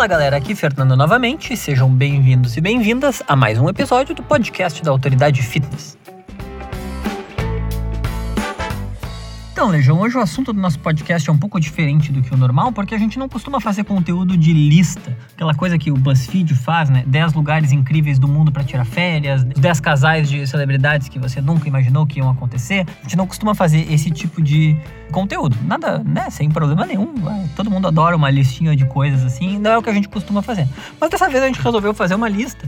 Fala galera, aqui Fernando novamente, sejam bem-vindos e bem-vindas a mais um episódio do podcast da Autoridade Fitness. Então, Legião, hoje o assunto do nosso podcast é um pouco diferente do que o normal, porque a gente não costuma fazer conteúdo de lista, aquela coisa que o BuzzFeed faz, né? 10 lugares incríveis do mundo para tirar férias, 10 casais de celebridades que você nunca imaginou que iam acontecer. A gente não costuma fazer esse tipo de conteúdo. Nada, né? Sem problema nenhum. Todo mundo adora uma listinha de coisas assim, não é o que a gente costuma fazer. Mas dessa vez a gente resolveu fazer uma lista,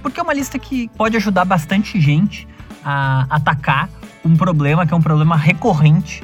porque é uma lista que pode ajudar bastante gente a atacar um problema que é um problema recorrente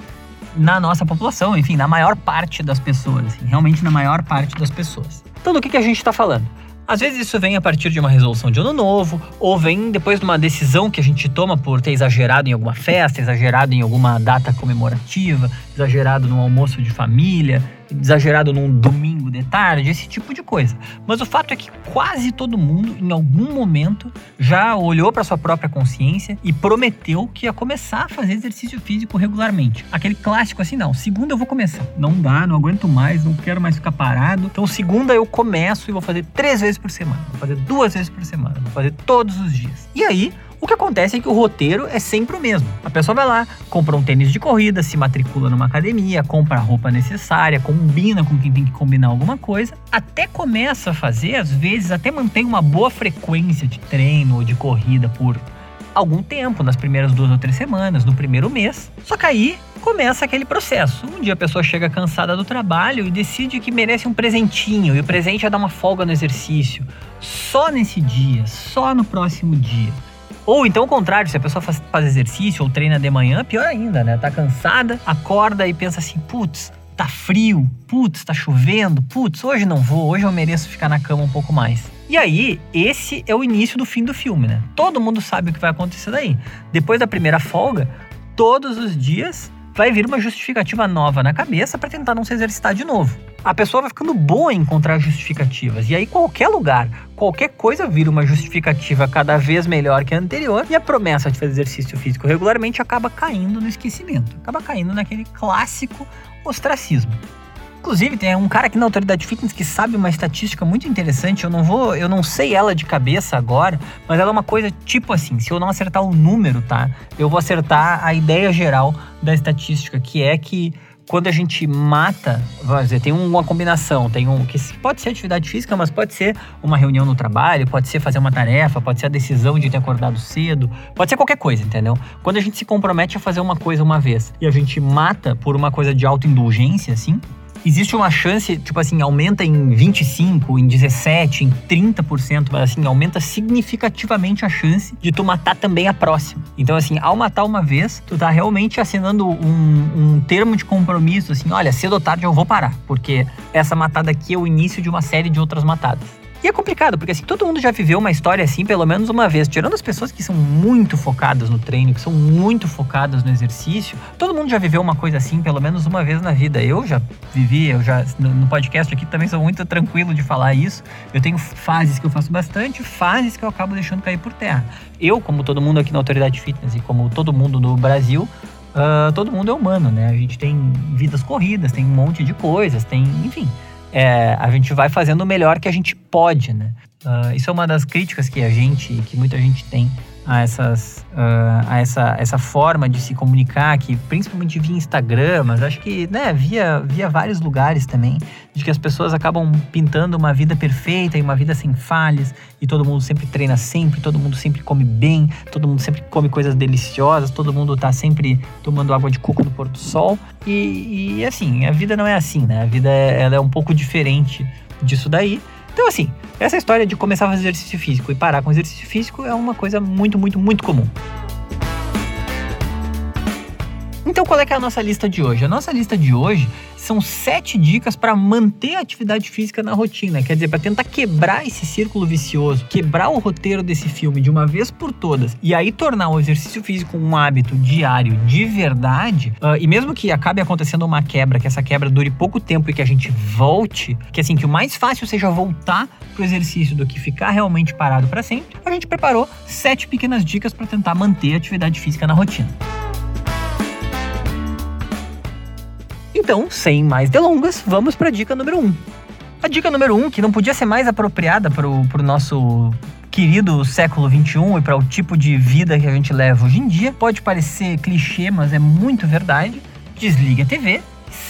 na nossa população, enfim, na maior parte das pessoas, assim, realmente na maior parte das pessoas. Então, do que, que a gente está falando? Às vezes isso vem a partir de uma resolução de ano novo, ou vem depois de uma decisão que a gente toma por ter exagerado em alguma festa, exagerado em alguma data comemorativa, exagerado num almoço de família, exagerado num domingo de tarde, esse tipo de coisa. Mas o fato é que quase todo mundo, em algum momento, já olhou para sua própria consciência e prometeu que ia começar a fazer exercício físico regularmente. Aquele clássico assim, não, segunda eu vou começar. Não dá, não aguento mais, não quero mais ficar parado. Então, segunda eu começo e vou fazer três vezes por semana, vou fazer duas vezes por semana, vou fazer todos os dias. E aí, o que acontece é que o roteiro é sempre o mesmo. A pessoa vai lá, compra um tênis de corrida, se matricula numa academia, compra a roupa necessária, combina com quem tem que combinar alguma coisa, até começa a fazer, às vezes até mantém uma boa frequência de treino ou de corrida por algum tempo, nas primeiras duas ou três semanas, no primeiro mês. Só que aí começa aquele processo. Um dia a pessoa chega cansada do trabalho e decide que merece um presentinho, e o presente é dar uma folga no exercício. Só nesse dia, só no próximo dia. Ou então o contrário, se a pessoa faz, faz exercício ou treina de manhã, pior ainda, né? Tá cansada, acorda e pensa assim: putz, tá frio, putz, tá chovendo, putz, hoje não vou, hoje eu mereço ficar na cama um pouco mais. E aí, esse é o início do fim do filme, né? Todo mundo sabe o que vai acontecer daí. Depois da primeira folga, todos os dias vai vir uma justificativa nova na cabeça para tentar não se exercitar de novo a pessoa vai ficando boa em encontrar justificativas. E aí, qualquer lugar, qualquer coisa vira uma justificativa cada vez melhor que a anterior, e a promessa de fazer exercício físico regularmente acaba caindo no esquecimento, acaba caindo naquele clássico ostracismo. Inclusive, tem um cara aqui na Autoridade Fitness que sabe uma estatística muito interessante. Eu não vou, eu não sei ela de cabeça agora, mas ela é uma coisa tipo assim: se eu não acertar o número, tá? Eu vou acertar a ideia geral da estatística, que é que quando a gente mata, vamos dizer, tem uma combinação, tem um que pode ser atividade física, mas pode ser uma reunião no trabalho, pode ser fazer uma tarefa, pode ser a decisão de ter acordado cedo, pode ser qualquer coisa, entendeu? Quando a gente se compromete a fazer uma coisa uma vez e a gente mata por uma coisa de autoindulgência, assim, existe uma chance, tipo assim, aumenta em 25, em 17, em 30%, mas assim, aumenta significativamente a chance de tu matar também a próxima. Então, assim, ao matar uma vez, tu tá realmente assinando um, um termo de compromisso, assim, olha, cedo ou tarde eu vou parar, porque essa matada aqui é o início de uma série de outras matadas. E é complicado, porque assim, todo mundo já viveu uma história assim pelo menos uma vez. Tirando as pessoas que são muito focadas no treino, que são muito focadas no exercício, todo mundo já viveu uma coisa assim pelo menos uma vez na vida. Eu já vivi, eu já no podcast aqui também sou muito tranquilo de falar isso. Eu tenho fases que eu faço bastante, fases que eu acabo deixando cair por terra. Eu, como todo mundo aqui na Autoridade Fitness e como todo mundo no Brasil, uh, todo mundo é humano, né? A gente tem vidas corridas, tem um monte de coisas, tem, enfim é, a gente vai fazendo o melhor que a gente pode, né? Uh, isso é uma das críticas que a gente, que muita gente tem a, essas, uh, a essa, essa forma de se comunicar, que principalmente via Instagram, mas acho que né, via, via vários lugares também, de que as pessoas acabam pintando uma vida perfeita e uma vida sem falhas, e todo mundo sempre treina sempre, todo mundo sempre come bem, todo mundo sempre come coisas deliciosas, todo mundo tá sempre tomando água de coco no Porto Sol. E, e assim, a vida não é assim, né? A vida é, ela é um pouco diferente disso daí. Então, assim, essa história de começar a fazer exercício físico e parar com exercício físico é uma coisa muito, muito, muito comum. Então, qual é, é a nossa lista de hoje? A nossa lista de hoje são sete dicas para manter a atividade física na rotina. Quer dizer, para tentar quebrar esse círculo vicioso, quebrar o roteiro desse filme de uma vez por todas e aí tornar o exercício físico um hábito diário de verdade. Uh, e mesmo que acabe acontecendo uma quebra, que essa quebra dure pouco tempo e que a gente volte, que assim, que o mais fácil seja voltar pro exercício do que ficar realmente parado para sempre, a gente preparou sete pequenas dicas para tentar manter a atividade física na rotina. Então, sem mais delongas, vamos para a dica número 1. Um. A dica número um, que não podia ser mais apropriada para o nosso querido século XXI e para o tipo de vida que a gente leva hoje em dia, pode parecer clichê, mas é muito verdade. Desligue a TV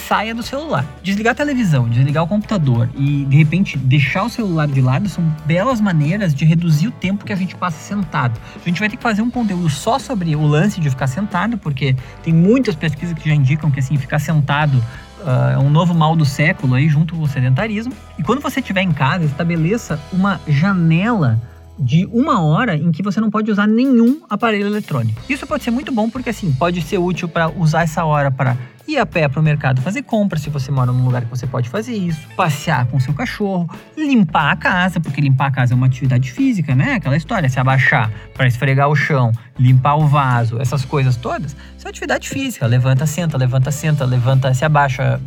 saia do celular. Desligar a televisão, desligar o computador e de repente deixar o celular de lado são belas maneiras de reduzir o tempo que a gente passa sentado. A gente vai ter que fazer um conteúdo só sobre o lance de ficar sentado, porque tem muitas pesquisas que já indicam que assim ficar sentado Uh, é um novo mal do século aí junto com o sedentarismo. E quando você estiver em casa, estabeleça uma janela de uma hora em que você não pode usar nenhum aparelho eletrônico. Isso pode ser muito bom porque assim pode ser útil para usar essa hora para ir a pé para o mercado fazer compras, se você mora num lugar que você pode fazer isso, passear com seu cachorro, limpar a casa, porque limpar a casa é uma atividade física, né? Aquela história, se abaixar para esfregar o chão, limpar o vaso, essas coisas todas, isso é atividade física. Levanta, senta, levanta, senta, levanta, se abaixa.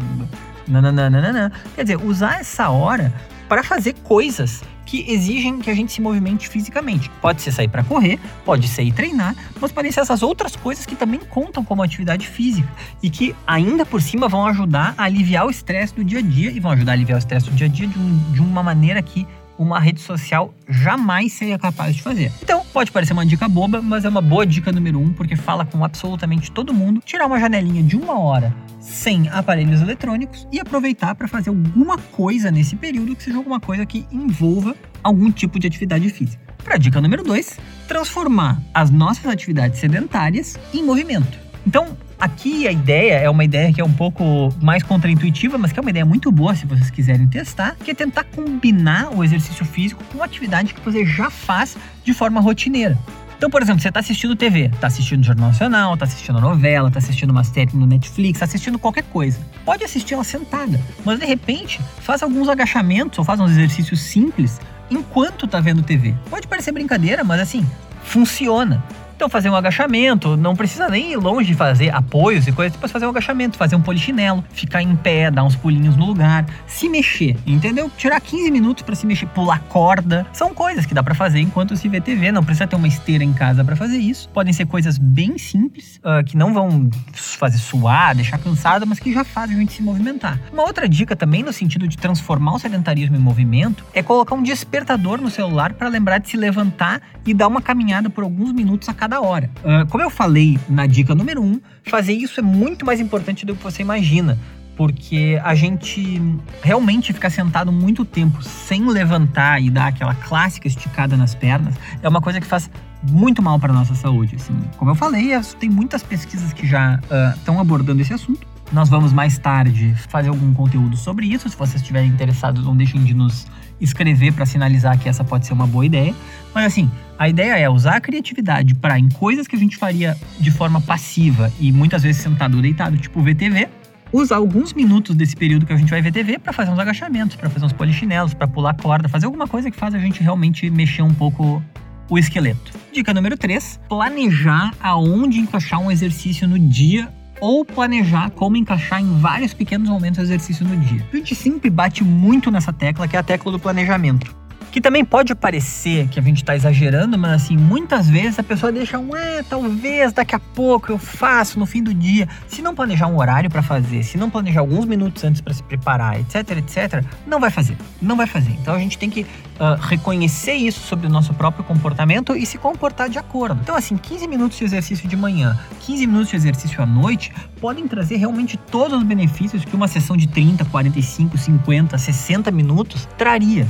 Nananana. Quer dizer, usar essa hora para fazer coisas que exigem que a gente se movimente fisicamente. Pode ser sair para correr, pode ser ir treinar, mas podem ser essas outras coisas que também contam como atividade física e que ainda por cima vão ajudar a aliviar o estresse do dia a dia e vão ajudar a aliviar o estresse do dia a dia de, um, de uma maneira que uma rede social jamais seria capaz de fazer. Então, pode parecer uma dica boba, mas é uma boa dica número um, porque fala com absolutamente todo mundo. Tirar uma janelinha de uma hora sem aparelhos eletrônicos e aproveitar para fazer alguma coisa nesse período que seja alguma coisa que envolva algum tipo de atividade física. Para dica número dois, transformar as nossas atividades sedentárias em movimento. Então, Aqui a ideia é uma ideia que é um pouco mais contraintuitiva, mas que é uma ideia muito boa se vocês quiserem testar, que é tentar combinar o exercício físico com uma atividade que você já faz de forma rotineira. Então, por exemplo, você está assistindo TV, está assistindo Jornal Nacional, está assistindo novela, está assistindo uma série no Netflix, está assistindo qualquer coisa. Pode assistir ela sentada, mas de repente faz alguns agachamentos ou faz uns exercícios simples enquanto está vendo TV. Pode parecer brincadeira, mas assim, funciona. Então, fazer um agachamento, não precisa nem ir longe de fazer apoios e coisas, depois fazer um agachamento, fazer um polichinelo, ficar em pé, dar uns pulinhos no lugar, se mexer, entendeu? Tirar 15 minutos para se mexer, pular corda, são coisas que dá para fazer enquanto se vê TV, não precisa ter uma esteira em casa para fazer isso. Podem ser coisas bem simples, uh, que não vão fazer suar, deixar cansado, mas que já fazem a gente se movimentar. Uma outra dica também no sentido de transformar o sedentarismo em movimento é colocar um despertador no celular para lembrar de se levantar e dar uma caminhada por alguns minutos a cada cada hora. Uh, como eu falei na dica número um, fazer isso é muito mais importante do que você imagina. Porque a gente realmente ficar sentado muito tempo sem levantar e dar aquela clássica esticada nas pernas é uma coisa que faz muito mal para nossa saúde. Assim. Como eu falei, tem muitas pesquisas que já estão uh, abordando esse assunto. Nós vamos mais tarde fazer algum conteúdo sobre isso. Se vocês estiverem interessados, não deixem de nos escrever para sinalizar que essa pode ser uma boa ideia. Mas assim, a ideia é usar a criatividade para em coisas que a gente faria de forma passiva e muitas vezes sentado ou deitado, tipo VTV, usar alguns minutos desse período que a gente vai ver TV para fazer uns agachamentos, para fazer uns polichinelos, para pular corda, fazer alguma coisa que faz a gente realmente mexer um pouco o esqueleto. Dica número 3: planejar aonde encaixar um exercício no dia ou planejar como encaixar em vários pequenos momentos de exercício no dia. A gente sempre bate muito nessa tecla, que é a tecla do planejamento. Que também pode parecer que a gente está exagerando, mas assim, muitas vezes a pessoa deixa um, é, talvez daqui a pouco eu faço no fim do dia. Se não planejar um horário para fazer, se não planejar alguns minutos antes para se preparar, etc, etc, não vai fazer. Não vai fazer. Então a gente tem que uh, reconhecer isso sobre o nosso próprio comportamento e se comportar de acordo. Então, assim, 15 minutos de exercício de manhã, 15 minutos de exercício à noite podem trazer realmente todos os benefícios que uma sessão de 30, 45, 50, 60 minutos traria.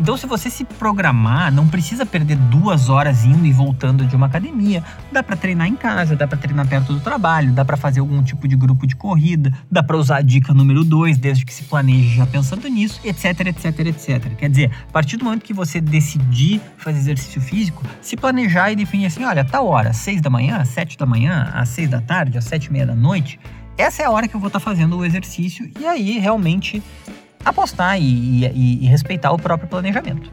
Então, se você se programar, não precisa perder duas horas indo e voltando de uma academia. Dá para treinar em casa, dá para treinar perto do trabalho, dá para fazer algum tipo de grupo de corrida, dá para usar a dica número dois, desde que se planeje já pensando nisso, etc, etc, etc. Quer dizer, a partir do momento que você decidir fazer exercício físico, se planejar e definir assim, olha, tal hora, seis da manhã, sete da manhã, às seis da tarde, às sete e meia da noite, essa é a hora que eu vou estar tá fazendo o exercício e aí realmente apostar e, e, e respeitar o próprio planejamento.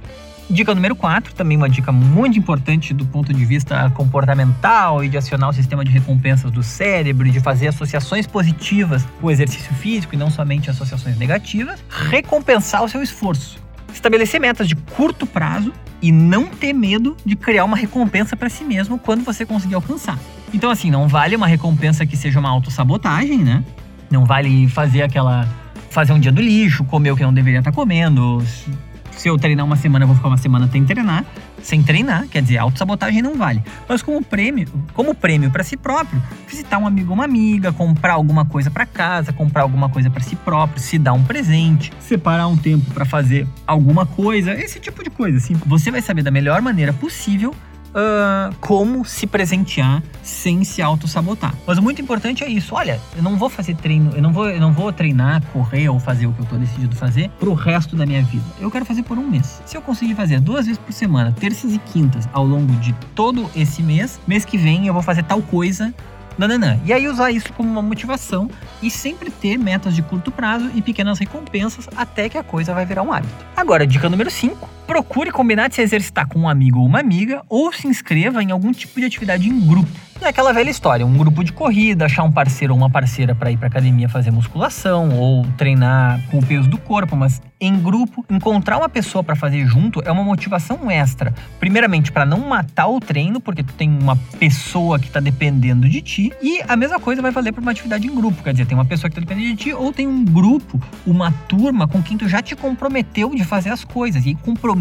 Dica número 4, também uma dica muito importante do ponto de vista comportamental e de acionar o sistema de recompensas do cérebro de fazer associações positivas com o exercício físico e não somente associações negativas, recompensar o seu esforço. Estabelecer metas de curto prazo e não ter medo de criar uma recompensa para si mesmo quando você conseguir alcançar. Então, assim, não vale uma recompensa que seja uma autossabotagem, né? Não vale fazer aquela fazer um dia do lixo, comer o que não deveria estar comendo. Se eu treinar uma semana, eu vou ficar uma semana sem treinar. Sem treinar, quer dizer, autossabotagem não vale. Mas como prêmio, como prêmio para si próprio, visitar um amigo ou uma amiga, comprar alguma coisa para casa, comprar alguma coisa para si próprio, se dar um presente, separar um tempo para fazer alguma coisa, esse tipo de coisa, assim. Você vai saber da melhor maneira possível uh, como se presentear sem se auto-sabotar. Mas o muito importante é isso. Olha, eu não vou fazer treino, eu não vou, eu não vou treinar, correr ou fazer o que eu tô decidido fazer pro resto da minha vida. Eu quero fazer por um mês. Se eu conseguir fazer duas vezes por semana, terças e quintas, ao longo de todo esse mês, mês que vem eu vou fazer tal coisa nananã. E aí usar isso como uma motivação e sempre ter metas de curto prazo e pequenas recompensas até que a coisa vai virar um hábito. Agora, dica número 5. Procure combinar de se exercitar com um amigo ou uma amiga ou se inscreva em algum tipo de atividade em grupo. É aquela velha história, um grupo de corrida, achar um parceiro ou uma parceira para ir para academia fazer musculação ou treinar com o peso do corpo, mas em grupo, encontrar uma pessoa para fazer junto é uma motivação extra. Primeiramente, para não matar o treino, porque tu tem uma pessoa que está dependendo de ti, e a mesma coisa vai valer para uma atividade em grupo, quer dizer, tem uma pessoa que está dependendo de ti ou tem um grupo, uma turma com quem tu já te comprometeu de fazer as coisas. E compromisso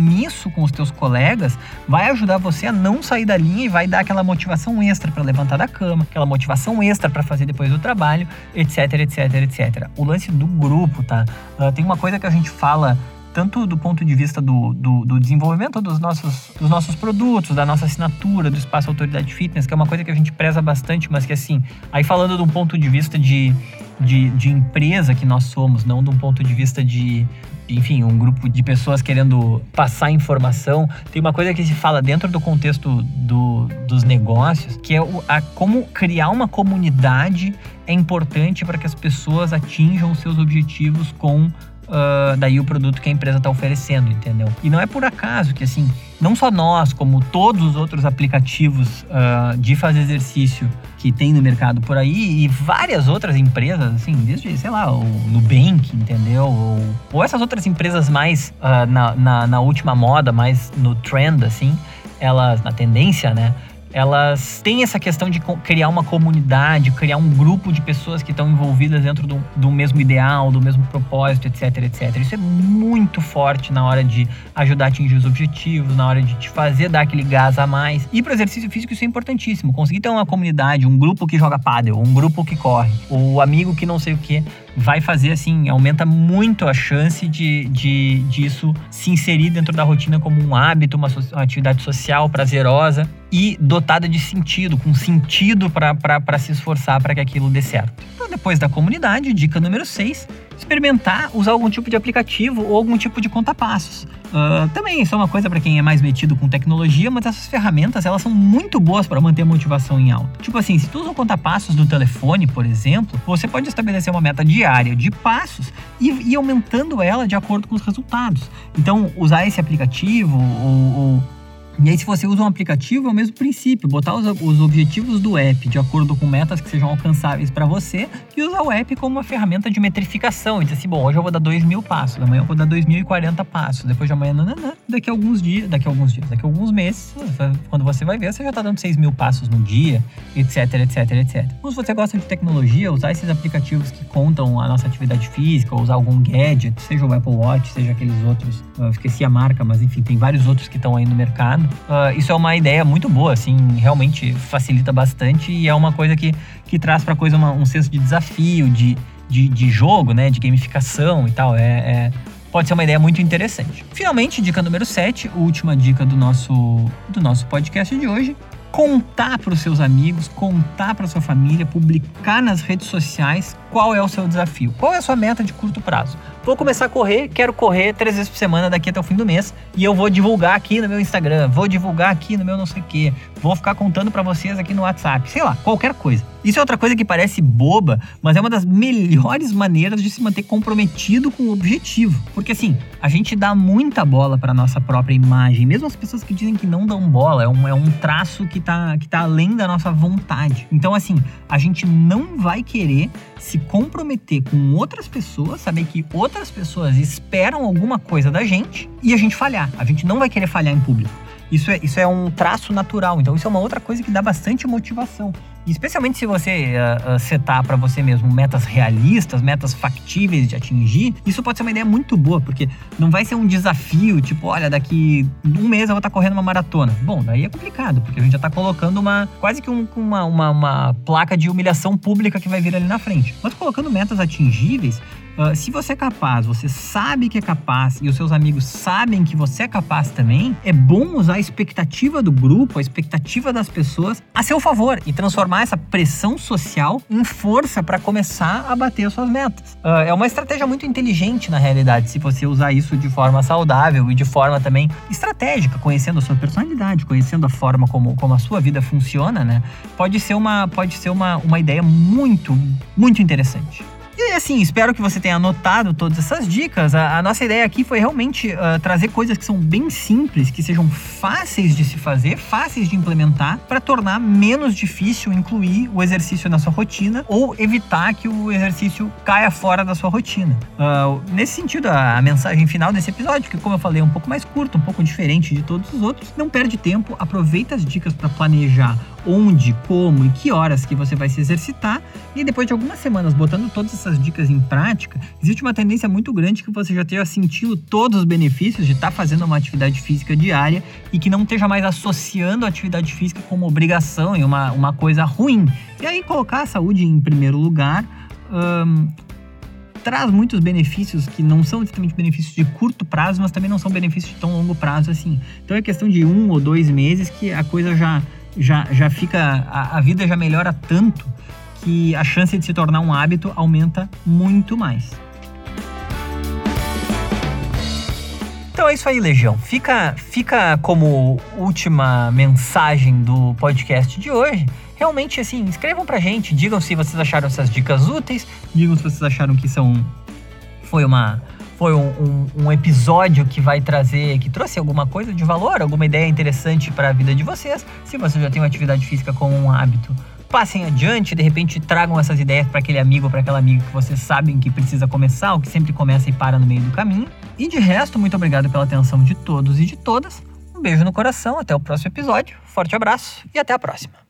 com os teus colegas vai ajudar você a não sair da linha e vai dar aquela motivação extra para levantar da cama, aquela motivação extra para fazer depois do trabalho, etc, etc, etc. O lance do grupo, tá? Uh, tem uma coisa que a gente fala tanto do ponto de vista do, do, do, desenvolvimento dos nossos, dos nossos produtos, da nossa assinatura, do espaço Autoridade Fitness, que é uma coisa que a gente preza bastante, mas que assim, aí falando de um ponto de vista de, de, de empresa que nós somos, não de um ponto de vista de, enfim, um grupo de pessoas querendo passar informação. Tem uma coisa que se fala dentro do contexto do, dos negócios, que é o, a, como criar uma comunidade é importante para que as pessoas atinjam seus objetivos com uh, daí o produto que a empresa está oferecendo, entendeu? E não é por acaso que, assim, não só nós, como todos os outros aplicativos uh, de fazer exercício que tem no mercado por aí e várias outras empresas, assim, desde, sei lá, o Nubank, entendeu? Ou, ou essas outras empresas mais uh, na, na, na última moda, mais no trend, assim, elas, na tendência, né? Elas têm essa questão de criar uma comunidade, criar um grupo de pessoas que estão envolvidas dentro do, do, mesmo ideal, do mesmo propósito, etc, etc. Isso é muito forte na hora de ajudar a atingir os objetivos, na hora de te fazer dar aquele gás a mais. E para exercício físico isso é importantíssimo. Conseguir ter uma comunidade, um grupo que joga pádel, um grupo que corre, o amigo que não sei o que, vai fazer assim, aumenta muito a chance de, de disso se inserir dentro da rotina como um hábito, uma, uma atividade social prazerosa e dotada de sentido, com sentido para se esforçar para que aquilo dê certo. Então, depois da comunidade, dica número 6, experimentar usar algum tipo de aplicativo ou algum tipo de conta-passos. Uh, também isso é uma coisa para quem é mais metido com tecnologia, mas essas ferramentas elas são muito boas para manter a motivação em alta. Tipo assim, se tu usa o conta-passos do telefone, por exemplo, você pode estabelecer uma meta diária de passos e ir aumentando ela de acordo com os resultados. Então, usar esse aplicativo ou, ou e aí, se você usa um aplicativo, é o mesmo princípio: botar os, os objetivos do app de acordo com metas que sejam alcançáveis para você e usar o app como uma ferramenta de metrificação. E dizer assim: bom, hoje eu vou dar 2 mil passos, amanhã eu vou dar 2.040 passos, depois de amanhã, nananã, daqui a alguns dias, daqui a alguns dias, daqui a alguns meses, quando você vai ver, você já está dando 6 mil passos no dia, etc, etc, etc. Então, se você gosta de tecnologia, usar esses aplicativos que contam a nossa atividade física, ou usar algum gadget, seja o Apple Watch, seja aqueles outros, eu esqueci a marca, mas enfim, tem vários outros que estão aí no mercado uh, isso é uma ideia muito boa, assim, realmente facilita bastante e é uma coisa que, que traz para a coisa uma, um senso de desafio, de, de, de, jogo, né, de gamificação e tal. É, é, pode ser uma ideia muito interessante. Finalmente, dica número 7, última dica do nosso, do nosso podcast de hoje. Contar para os seus amigos, contar para sua família, publicar nas redes sociais qual é o seu desafio, qual é a sua meta de curto prazo vou começar a correr, quero correr três vezes por semana daqui até o fim do mês e eu vou divulgar aqui no meu Instagram, vou divulgar aqui no meu não sei o que, vou ficar contando para vocês aqui no WhatsApp, sei lá, qualquer coisa. Isso é outra coisa que parece boba, mas é uma das melhores maneiras de se manter comprometido com o objetivo. Porque assim, a gente dá muita bola para nossa própria imagem, mesmo as pessoas que dizem que não dão bola, é um, é um traço que tá, que tá além da nossa vontade. Então, assim, a gente não vai querer se comprometer com outras pessoas, saber que outras pessoas esperam alguma coisa da gente e a gente falhar. A gente não vai querer falhar em público. Isso é, isso é um traço natural. Então, isso é uma outra coisa que dá bastante motivação. Especialmente se você uh, uh, setar para você mesmo metas realistas, metas factíveis de atingir, isso pode ser uma ideia muito boa, porque não vai ser um desafio, tipo, olha, daqui um mês eu vou estar tá correndo uma maratona. Bom, daí é complicado, porque a gente já está colocando uma quase que um, uma, uma, uma placa de humilhação pública que vai vir ali na frente. Mas colocando metas atingíveis, Uh, se você é capaz, você sabe que é capaz e os seus amigos sabem que você é capaz também, é bom usar a expectativa do grupo, a expectativa das pessoas a seu favor e transformar essa pressão social em força para começar a bater as suas metas. Uh, é uma estratégia muito inteligente na realidade, se você usar isso de forma saudável e de forma também estratégica, conhecendo a sua personalidade, conhecendo a forma como, como a sua vida funciona, né? Pode ser uma, pode ser uma, uma ideia muito, muito interessante. E assim, espero que você tenha anotado todas essas dicas. A, a nossa ideia aqui foi realmente uh, trazer coisas que são bem simples, que sejam fáceis de se fazer, fáceis de implementar, para tornar menos difícil incluir o exercício na sua rotina ou evitar que o exercício caia fora da sua rotina. Uh, nesse sentido, a, a, mensagem final desse episódio, que como eu falei, é um pouco mais curto, um pouco diferente de todos os outros, não perde tempo, aproveita as dicas para planejar onde, como e que horas que você vai se exercitar e depois de algumas semanas botando todas essas dicas em prática, existe uma tendência muito grande que você já esteja sentindo todos os benefícios de estar tá fazendo uma atividade física diária e que não esteja mais associando a atividade física como obrigação e uma, uma coisa ruim. E aí colocar a saúde em primeiro lugar hum, traz muitos benefícios que não são exatamente benefícios de curto prazo, mas também não são benefícios de tão longo prazo assim. Então é questão de um ou dois meses que a coisa já já, já fica. A, a vida já melhora tanto que a chance de se tornar um hábito aumenta muito mais. Então é isso aí, Legião. Fica, fica como última mensagem do podcast de hoje. Realmente, assim, escrevam pra gente, digam se vocês acharam essas dicas úteis, digam se vocês acharam que são. Foi uma foi um, um, um, episódio que vai trazer, que trouxe alguma coisa de valor, alguma ideia interessante para a vida de vocês. Se você já tem uma atividade física como um hábito, passem adiante, de repente tragam essas ideias para aquele amigo para aquela amiga que vocês sabem que precisa começar, ou que sempre começa e para no meio do caminho. E de resto, muito obrigado pela atenção de todos e de todas. Um beijo no coração, até o próximo episódio, forte abraço e até a próxima.